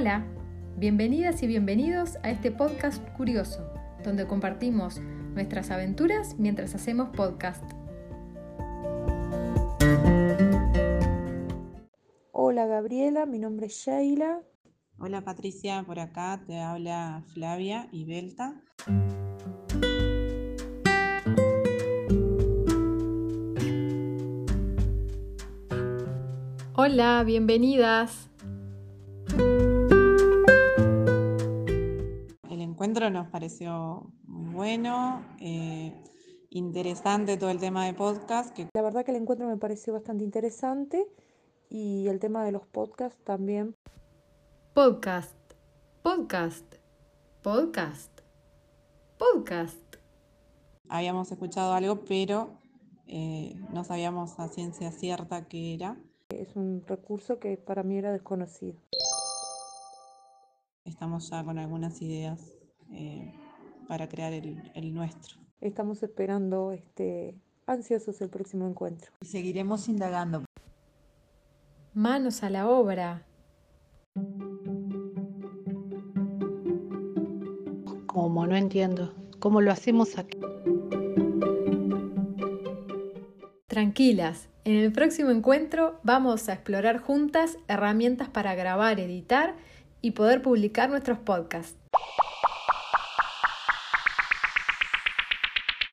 Hola, bienvenidas y bienvenidos a este podcast curioso, donde compartimos nuestras aventuras mientras hacemos podcast. Hola Gabriela, mi nombre es Sheila. Hola Patricia, por acá te habla Flavia y Belta. Hola, bienvenidas. Encuentro nos pareció muy bueno, eh, interesante todo el tema de podcast. Que... La verdad que el encuentro me pareció bastante interesante y el tema de los podcasts también. Podcast, podcast, podcast, podcast. Habíamos escuchado algo, pero eh, no sabíamos a ciencia cierta qué era. Es un recurso que para mí era desconocido. Estamos ya con algunas ideas eh, para crear el, el, nuestro. Estamos esperando este, ansiosos el próximo encuentro. Y seguiremos indagando. Manos a la obra. ¿Cómo? No entiendo. ¿Cómo lo hacemos aquí? Tranquilas, en el próximo encuentro vamos a explorar juntas herramientas para grabar, editar y poder publicar nuestros podcasts.